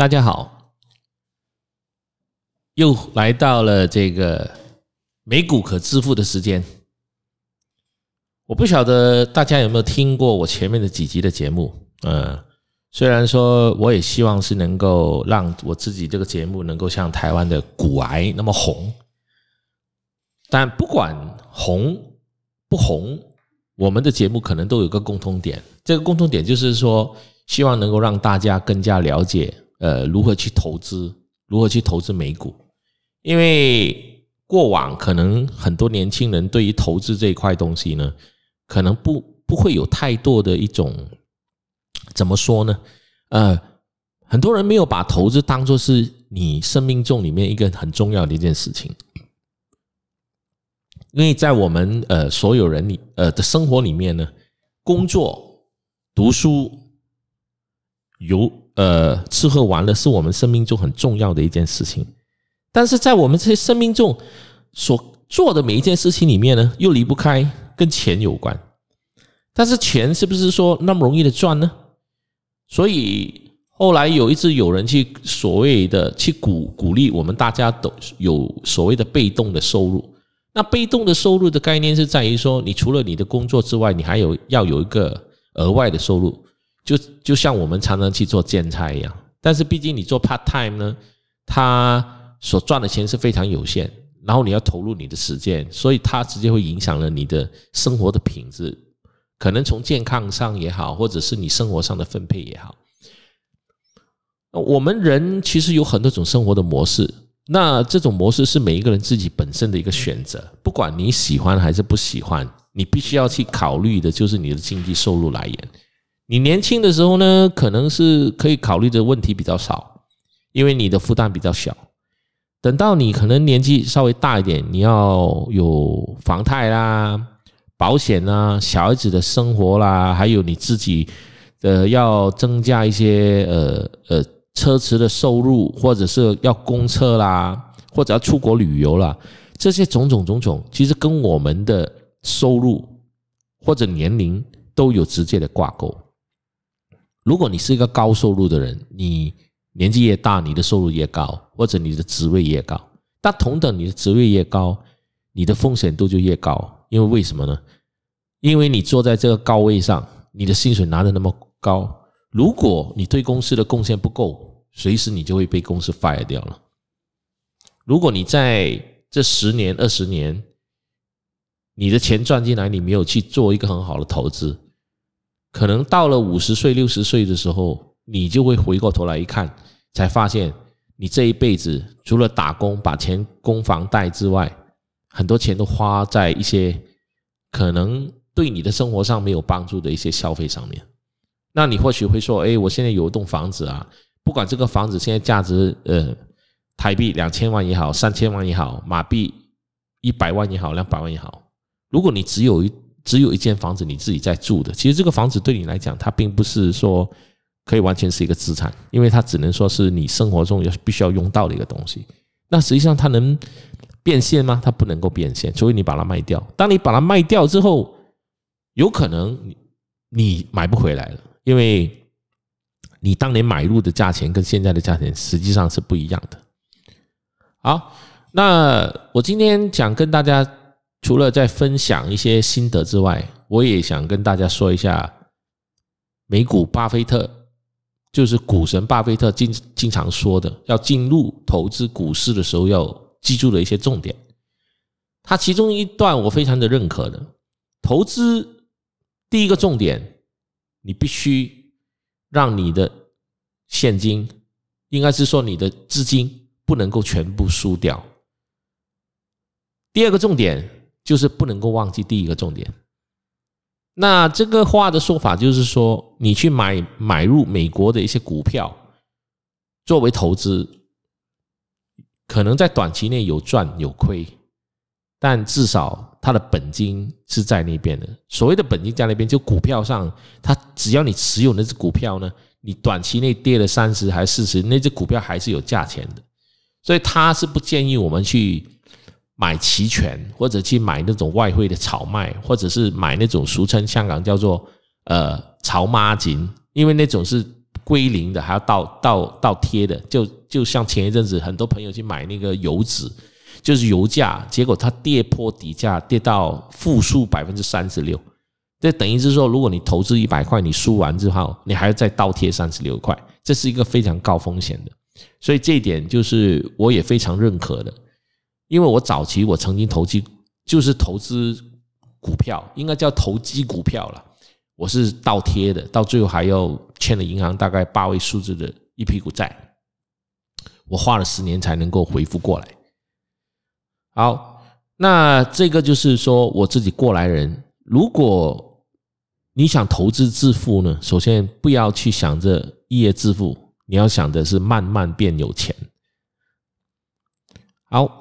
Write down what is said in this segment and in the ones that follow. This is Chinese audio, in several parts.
大家好，又来到了这个美股可致富的时间。我不晓得大家有没有听过我前面的几集的节目，呃，虽然说我也希望是能够让我自己这个节目能够像台湾的股癌那么红，但不管红不红，我们的节目可能都有个共通点，这个共通点就是说，希望能够让大家更加了解。呃，如何去投资？如何去投资美股？因为过往可能很多年轻人对于投资这一块东西呢，可能不不会有太多的一种怎么说呢？呃，很多人没有把投资当做是你生命中里面一个很重要的一件事情，因为在我们呃所有人里呃的生活里面呢，工作、读书、游。呃，吃喝玩乐是我们生命中很重要的一件事情，但是在我们这些生命中所做的每一件事情里面呢，又离不开跟钱有关。但是钱是不是说那么容易的赚呢？所以后来有一次有人去所谓的去鼓鼓励我们大家都有所谓的被动的收入。那被动的收入的概念是在于说，你除了你的工作之外，你还有要有一个额外的收入。就就像我们常常去做兼差一样，但是毕竟你做 part time 呢，他所赚的钱是非常有限，然后你要投入你的时间，所以它直接会影响了你的生活的品质，可能从健康上也好，或者是你生活上的分配也好。我们人其实有很多种生活的模式，那这种模式是每一个人自己本身的一个选择，不管你喜欢还是不喜欢，你必须要去考虑的就是你的经济收入来源。你年轻的时候呢，可能是可以考虑的问题比较少，因为你的负担比较小。等到你可能年纪稍微大一点，你要有房贷啦、保险啦、小孩子的生活啦，还有你自己的要增加一些呃呃车池的收入，或者是要公车啦，或者要出国旅游啦，这些种种种种，其实跟我们的收入或者年龄都有直接的挂钩。如果你是一个高收入的人，你年纪越大，你的收入越高，或者你的职位越高。但同等你的职位越高，你的风险度就越高。因为为什么呢？因为你坐在这个高位上，你的薪水拿的那么高，如果你对公司的贡献不够，随时你就会被公司 fire 掉了。如果你在这十年、二十年，你的钱赚进来，你没有去做一个很好的投资。可能到了五十岁、六十岁的时候，你就会回过头来一看，才发现你这一辈子除了打工把钱供房贷之外，很多钱都花在一些可能对你的生活上没有帮助的一些消费上面。那你或许会说：“哎，我现在有一栋房子啊，不管这个房子现在价值呃台币两千万也好，三千万也好，马币一百万也好，两百万也好，如果你只有一。”只有一间房子你自己在住的，其实这个房子对你来讲，它并不是说可以完全是一个资产，因为它只能说是你生活中要必须要用到的一个东西。那实际上它能变现吗？它不能够变现，除非你把它卖掉。当你把它卖掉之后，有可能你买不回来了，因为你当年买入的价钱跟现在的价钱实际上是不一样的。好，那我今天想跟大家。除了在分享一些心得之外，我也想跟大家说一下美股巴菲特，就是股神巴菲特经经常说的，要进入投资股市的时候要记住的一些重点。他其中一段我非常的认可的，投资第一个重点，你必须让你的现金，应该是说你的资金不能够全部输掉。第二个重点。就是不能够忘记第一个重点。那这个话的说法就是说，你去买买入美国的一些股票作为投资，可能在短期内有赚有亏，但至少它的本金是在那边的。所谓的本金在那边，就股票上，它只要你持有那只股票呢，你短期内跌了三十还是四十，那只股票还是有价钱的。所以他是不建议我们去。买期权，或者去买那种外汇的炒卖，或者是买那种俗称香港叫做呃炒孖金，因为那种是归零的，还要倒倒倒贴的，就就像前一阵子很多朋友去买那个油脂，就是油价，结果它跌破底价，跌到负数百分之三十六，这等于是说，如果你投资一百块，你输完之后，你还要再倒贴三十六块，这是一个非常高风险的，所以这一点就是我也非常认可的，因为我早期我曾经投机，就是投资股票，应该叫投机股票了。我是倒贴的，到最后还要欠了银行大概八位数字的一屁股债，我花了十年才能够回复过来。好，那这个就是说我自己过来人。如果你想投资致富呢，首先不要去想着一夜致富，你要想的是慢慢变有钱。好，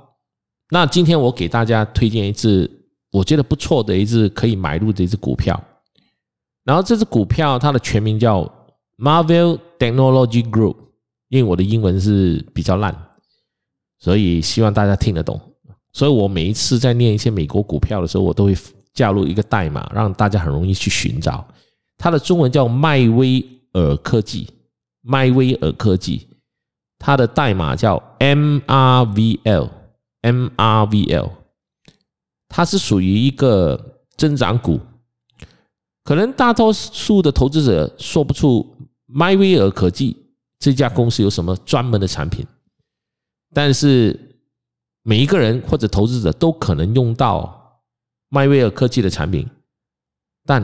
那今天我给大家推荐一只我觉得不错的一只可以买入的一只股票。然后这只股票它的全名叫 Marvel Technology Group，因为我的英文是比较烂，所以希望大家听得懂。所以我每一次在念一些美国股票的时候，我都会加入一个代码，让大家很容易去寻找。它的中文叫迈威尔科技，迈威尔科技，它的代码叫 M R V L MRVL，它是属于一个增长股。可能大多数的投资者说不出迈威尔科技这家公司有什么专门的产品，但是每一个人或者投资者都可能用到迈威尔科技的产品，但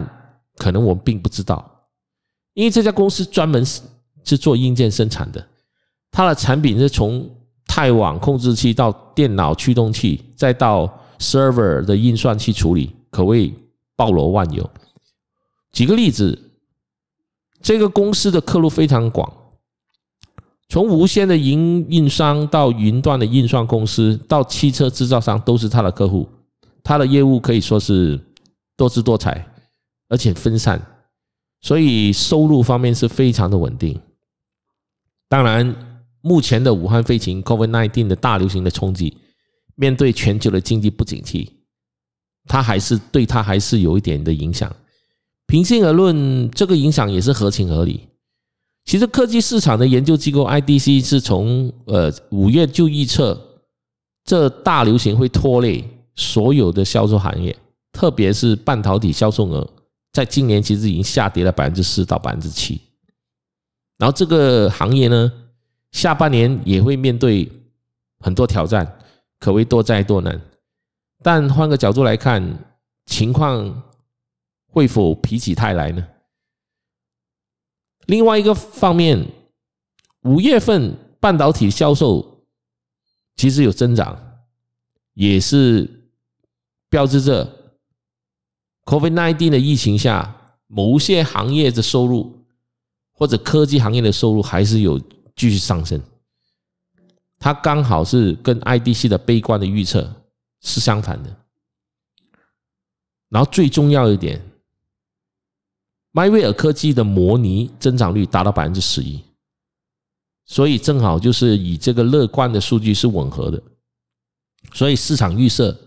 可能我们并不知道，因为这家公司专门是是做硬件生产的，它的产品是从太网控制器到电脑驱动器，再到 server 的运算器处理，可谓包罗万有。举个例子，这个公司的客户非常广，从无线的营运商到云端的运算公司，到汽车制造商都是他的客户。他的业务可以说是多姿多彩，而且分散，所以收入方面是非常的稳定。当然，目前的武汉肺炎 （COVID-19） 的大流行的冲击，面对全球的经济不景气，它还是对它还是有一点的影响。平心而论，这个影响也是合情合理。其实，科技市场的研究机构 IDC 是从呃五月就预测，这大流行会拖累所有的销售行业，特别是半导体销售额，在今年其实已经下跌了百分之四到百分之七。然后，这个行业呢，下半年也会面对很多挑战，可谓多灾多难。但换个角度来看，情况。会否否起泰来呢？另外一个方面，五月份半导体销售其实有增长，也是标志着 COVID-19 的疫情下，某些行业的收入或者科技行业的收入还是有继续上升。它刚好是跟 IDC 的悲观的预测是相反的。然后最重要一点。迈威尔科技的模拟增长率达到百分之十一，所以正好就是以这个乐观的数据是吻合的，所以市场预测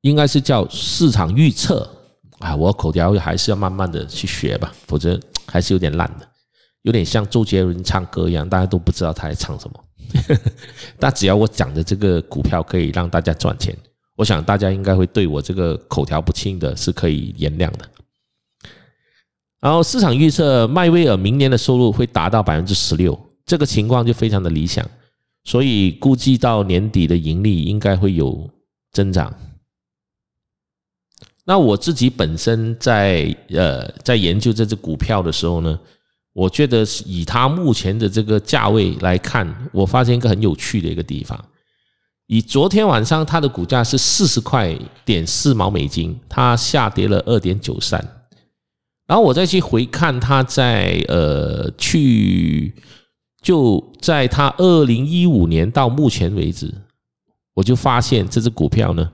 应该是叫市场预测啊，我口条还是要慢慢的去学吧，否则还是有点烂的，有点像周杰伦唱歌一样，大家都不知道他在唱什么。但只要我讲的这个股票可以让大家赚钱，我想大家应该会对我这个口条不清的是可以原谅的。然后市场预测迈威尔明年的收入会达到百分之十六，这个情况就非常的理想，所以估计到年底的盈利应该会有增长。那我自己本身在呃在研究这只股票的时候呢，我觉得以它目前的这个价位来看，我发现一个很有趣的一个地方，以昨天晚上它的股价是四十块点四毛美金，它下跌了二点九三。然后我再去回看他在呃去就在他二零一五年到目前为止，我就发现这只股票呢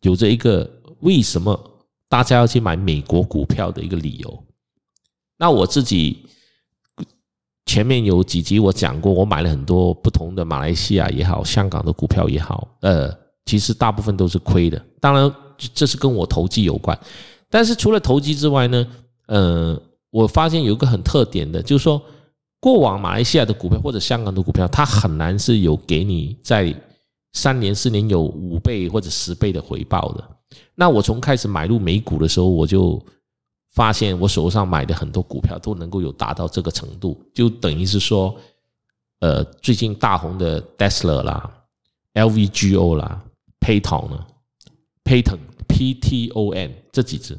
有着一个为什么大家要去买美国股票的一个理由。那我自己前面有几集我讲过，我买了很多不同的马来西亚也好、香港的股票也好，呃，其实大部分都是亏的。当然，这是跟我投机有关。但是除了投机之外呢，呃，我发现有一个很特点的，就是说过往马来西亚的股票或者香港的股票，它很难是有给你在三年四年有五倍或者十倍的回报的。那我从开始买入美股的时候，我就发现我手上买的很多股票都能够有达到这个程度，就等于是说，呃，最近大红的 Tesla 啦、LVGO 啦、Payton 呢、Payton P T O N 这几只。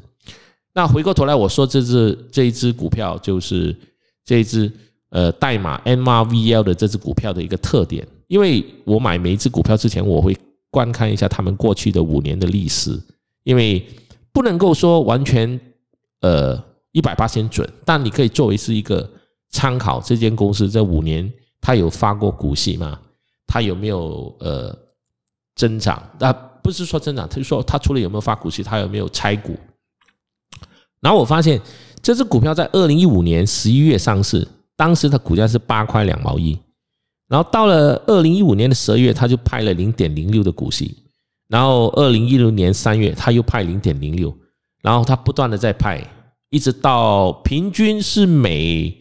那回过头来，我说这只这一只股票就是这一只呃代码 M R V L 的这只股票的一个特点，因为我买每一只股票之前，我会观看一下他们过去的五年的历史，因为不能够说完全呃一百八千准，但你可以作为是一个参考，这间公司这五年它有发过股息吗？它有没有呃增长？那不是说增长，他就说它除了有没有发股息，它有没有拆股？然后我发现这只股票在二零一五年十一月上市，当时的股价是八块两毛一。然后到了二零一五年的十二月，它就派了零点零六的股息。然后二零一六年三月，他又派零点零六。然后他不断的在派，一直到平均是每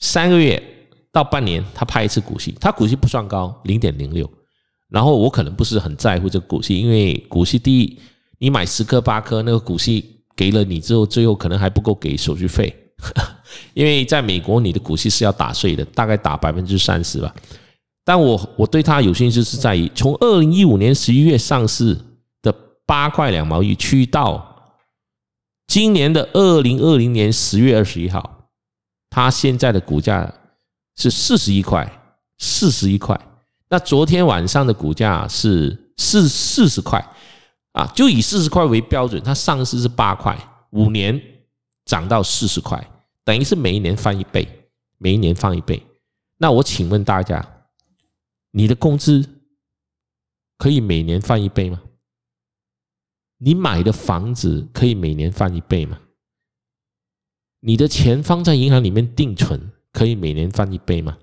三个月到半年，他派一次股息。他股息不算高，零点零六。然后我可能不是很在乎这个股息，因为股息第一，你买十颗八颗，那个股息。给了你之后，最后可能还不够给手续费，因为在美国你的股息是要打税的，大概打百分之三十吧。但我我对他有兴趣是在于，从二零一五年十一月上市的八块两毛一，去到今年的二零二零年十月二十一号，它现在的股价是四十一块，四十一块。那昨天晚上的股价是四四十块。啊，就以四十块为标准，它上市是八块，五年涨到四十块，等于是每一年翻一倍，每一年翻一倍。那我请问大家，你的工资可以每年翻一倍吗？你买的房子可以每年翻一倍吗？你的钱放在银行里面定存可以每年翻一倍吗？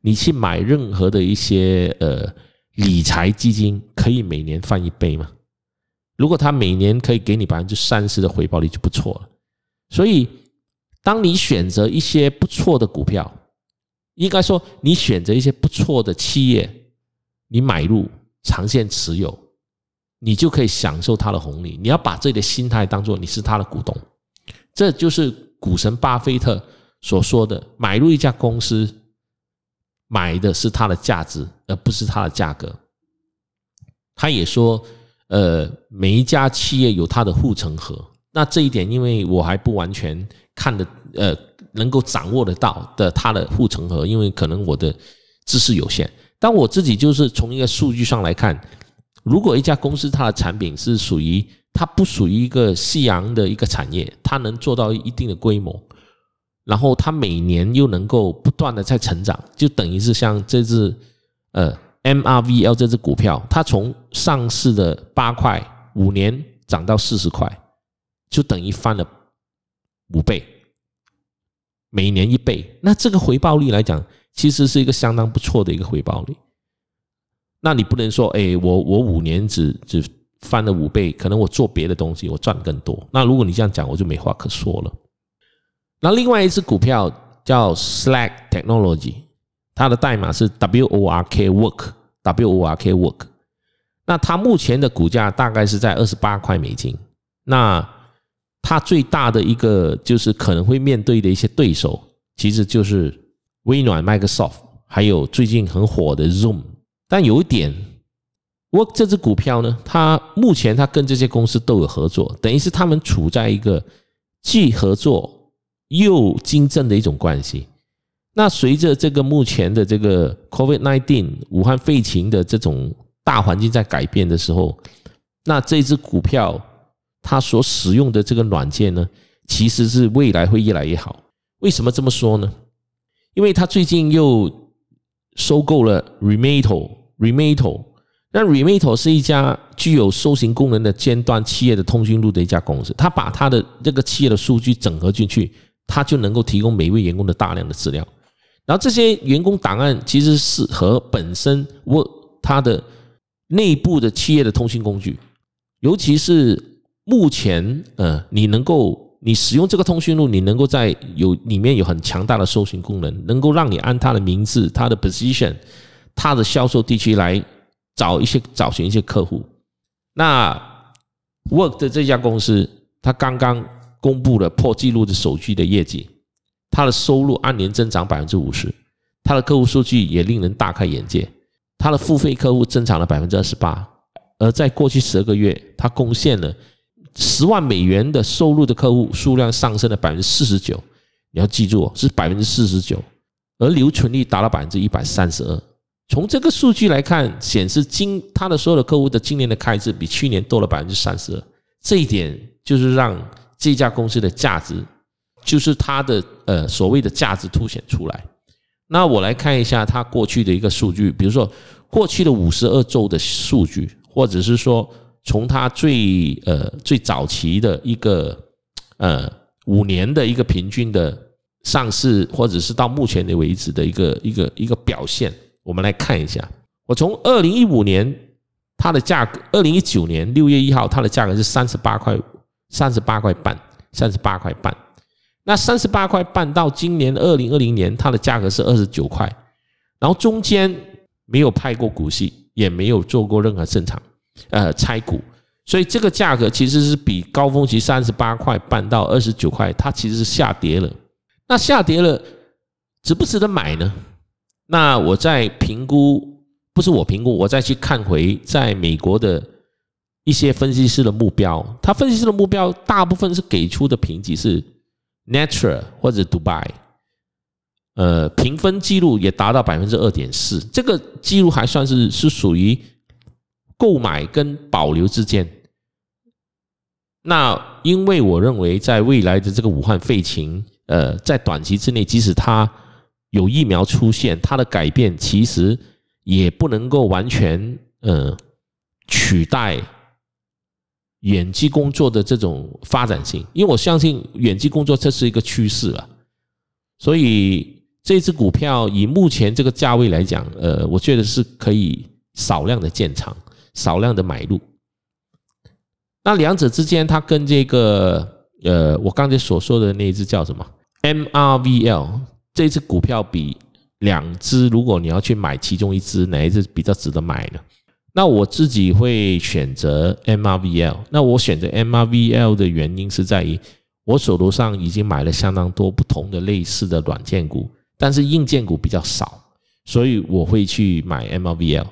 你去买任何的一些呃理财基金可以每年翻一倍吗？如果他每年可以给你百分之三十的回报率就不错了。所以，当你选择一些不错的股票，应该说你选择一些不错的企业，你买入长线持有，你就可以享受它的红利。你要把自己的心态当做你是他的股东，这就是股神巴菲特所说的：买入一家公司，买的是它的价值，而不是它的价格。他也说。呃，每一家企业有它的护城河，那这一点，因为我还不完全看的，呃，能够掌握得到的它的护城河，因为可能我的知识有限。但我自己就是从一个数据上来看，如果一家公司它的产品是属于它不属于一个夕阳的一个产业，它能做到一定的规模，然后它每年又能够不断的在成长，就等于是像这只呃。MRVL 这只股票，它从上市的八块五年涨到四十块，就等于翻了五倍，每年一倍。那这个回报率来讲，其实是一个相当不错的一个回报率。那你不能说，哎，我我五年只只翻了五倍，可能我做别的东西我赚更多。那如果你这样讲，我就没话可说了。那另外一只股票叫 Slack Technology。它的代码是 W O R K Work，W O R K Work。那它目前的股价大概是在二十八块美金。那它最大的一个就是可能会面对的一些对手，其实就是微软、Microsoft，还有最近很火的 Zoom。但有一点，Work 这只股票呢，它目前它跟这些公司都有合作，等于是他们处在一个既合作又竞争的一种关系。那随着这个目前的这个 COVID-19 武汉肺情的这种大环境在改变的时候，那这只股票它所使用的这个软件呢，其实是未来会越来越好。为什么这么说呢？因为它最近又收购了 Remoto Remato 那 Remato 是一家具有搜寻功能的尖端企业的通讯录的一家公司，它把它的这个企业的数据整合进去，它就能够提供每位员工的大量的资料。然后这些员工档案其实是和本身 Word 它的内部的企业的通讯工具，尤其是目前呃你能够你使用这个通讯录，你能够在有里面有很强大的搜寻功能，能够让你按它的名字、它的 position、他的销售地区来找一些找寻一些客户。那 Work 的这家公司，它刚刚公布了破纪录的首季的业绩，它的收入按年增长百分之五十，它的客户数据也令人大开眼界，它的付费客户增长了百分之二十八，而在过去十二个月，它贡献了十万美元的收入的客户数量上升了百分之四十九，你要记住，是百分之四十九，而留存率达到百分之一百三十二。从这个数据来看，显示今他的所有的客户的今年的开支比去年多了百分之三十二，这一点就是让这家公司的价值，就是它的呃所谓的价值凸显出来。那我来看一下它过去的一个数据，比如说过去的五十二周的数据，或者是说从它最呃最早期的一个呃五年的一个平均的上市，或者是到目前的为止的一个一个一个表现。我们来看一下，我从二零一五年它的价格，二零一九年六月一号它的价格是三十八块，三十八块半，三十八块半。那三十八块半到今年二零二零年它的价格是二十九块，然后中间没有派过股息，也没有做过任何正常呃拆股，所以这个价格其实是比高峰期三十八块半到二十九块，它其实是下跌了。那下跌了，值不值得买呢？那我在评估，不是我评估，我再去看回在美国的一些分析师的目标，他分析师的目标大部分是给出的评级是 Natural 或者 Dubai，呃，评分记录也达到百分之二点四，这个记录还算是是属于购买跟保留之间。那因为我认为在未来的这个武汉废情，呃，在短期之内，即使它有疫苗出现，它的改变其实也不能够完全呃取代远距工作的这种发展性，因为我相信远距工作这是一个趋势了。所以这只股票以目前这个价位来讲，呃，我觉得是可以少量的建仓，少量的买入。那两者之间，它跟这个呃我刚才所说的那一只叫什么 MRVL？这只股票比两只，如果你要去买其中一只，哪一只比较值得买呢？那我自己会选择 MRVL。那我选择 MRVL 的原因是在于，我手头上已经买了相当多不同的类似的软件股，但是硬件股比较少，所以我会去买 MRVL。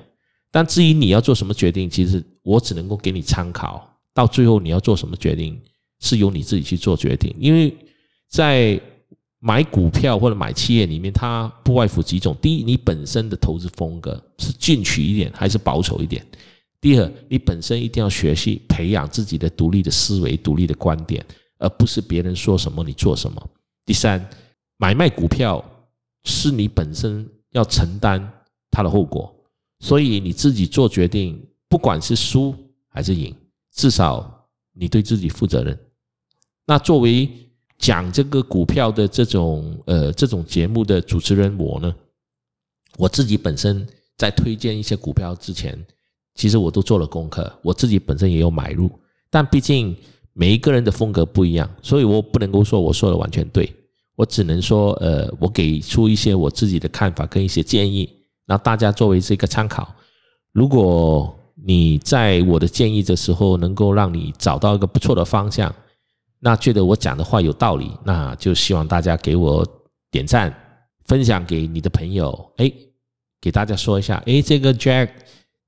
但至于你要做什么决定，其实我只能够给你参考。到最后你要做什么决定，是由你自己去做决定，因为在。买股票或者买企业里面，它不外乎几种：第一，你本身的投资风格是进取一点还是保守一点；第二，你本身一定要学习培养自己的独立的思维、独立的观点，而不是别人说什么你做什么；第三，买卖股票是你本身要承担它的后果，所以你自己做决定，不管是输还是赢，至少你对自己负责任。那作为讲这个股票的这种呃这种节目的主持人我呢，我自己本身在推荐一些股票之前，其实我都做了功课，我自己本身也有买入，但毕竟每一个人的风格不一样，所以我不能够说我说的完全对，我只能说呃我给出一些我自己的看法跟一些建议，让大家作为这个参考。如果你在我的建议的时候能够让你找到一个不错的方向。那觉得我讲的话有道理，那就希望大家给我点赞，分享给你的朋友，哎，给大家说一下，哎，这个 Jack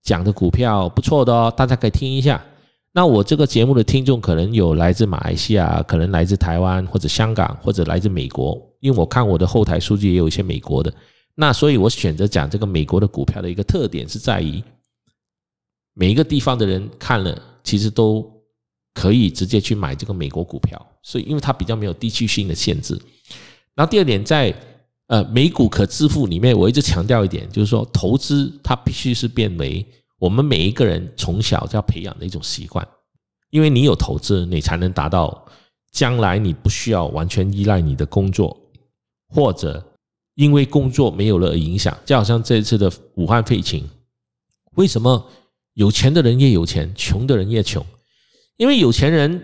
讲的股票不错的哦，大家可以听一下。那我这个节目的听众可能有来自马来西亚，可能来自台湾或者香港，或者来自美国，因为我看我的后台数据也有一些美国的。那所以我选择讲这个美国的股票的一个特点是在于，每一个地方的人看了其实都。可以直接去买这个美国股票，所以因为它比较没有地区性的限制。然后第二点，在呃美股可支付里面，我一直强调一点，就是说投资它必须是变为我们每一个人从小就要培养的一种习惯，因为你有投资，你才能达到将来你不需要完全依赖你的工作，或者因为工作没有了影响。就好像这一次的武汉肺情，为什么有钱的人越有钱，穷的人越穷？因为有钱人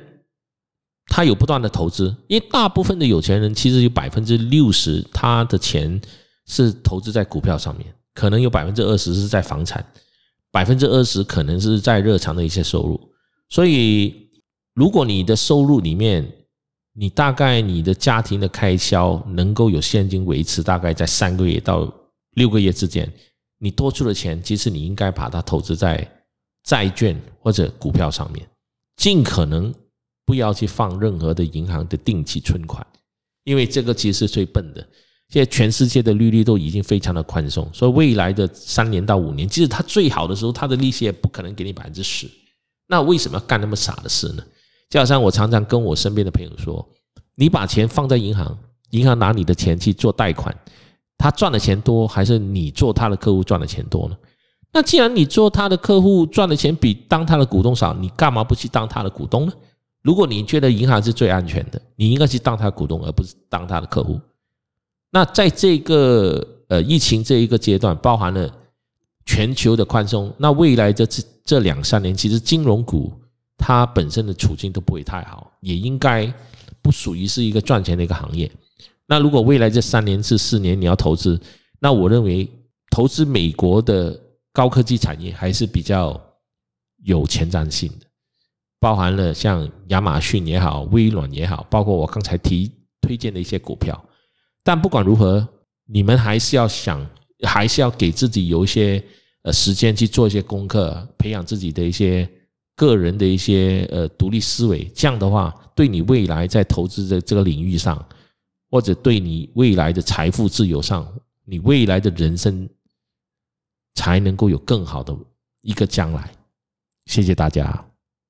他有不断的投资，因为大部分的有钱人其实有百分之六十他的钱是投资在股票上面，可能有百分之二十是在房产，百分之二十可能是在日常的一些收入。所以，如果你的收入里面，你大概你的家庭的开销能够有现金维持，大概在三个月到六个月之间，你多出的钱，其实你应该把它投资在债券或者股票上面，尽可能。不要去放任何的银行的定期存款，因为这个其实是最笨的。现在全世界的利率都已经非常的宽松，所以未来的三年到五年，即使它最好的时候，它的利息也不可能给你百分之十。那为什么要干那么傻的事呢？就好像我常常跟我身边的朋友说：“你把钱放在银行，银行拿你的钱去做贷款，他赚的钱多，还是你做他的客户赚的钱多呢？那既然你做他的客户赚的钱比当他的股东少，你干嘛不去当他的股东呢？”如果你觉得银行是最安全的，你应该去当他股东，而不是当他的客户。那在这个呃疫情这一个阶段，包含了全球的宽松，那未来这这这两三年，其实金融股它本身的处境都不会太好，也应该不属于是一个赚钱的一个行业。那如果未来这三年至四年你要投资，那我认为投资美国的高科技产业还是比较有前瞻性的。包含了像亚马逊也好，微软也好，包括我刚才提推荐的一些股票。但不管如何，你们还是要想，还是要给自己有一些呃时间去做一些功课，培养自己的一些个人的一些呃独立思维。这样的话，对你未来在投资的这个领域上，或者对你未来的财富自由上，你未来的人生才能够有更好的一个将来。谢谢大家。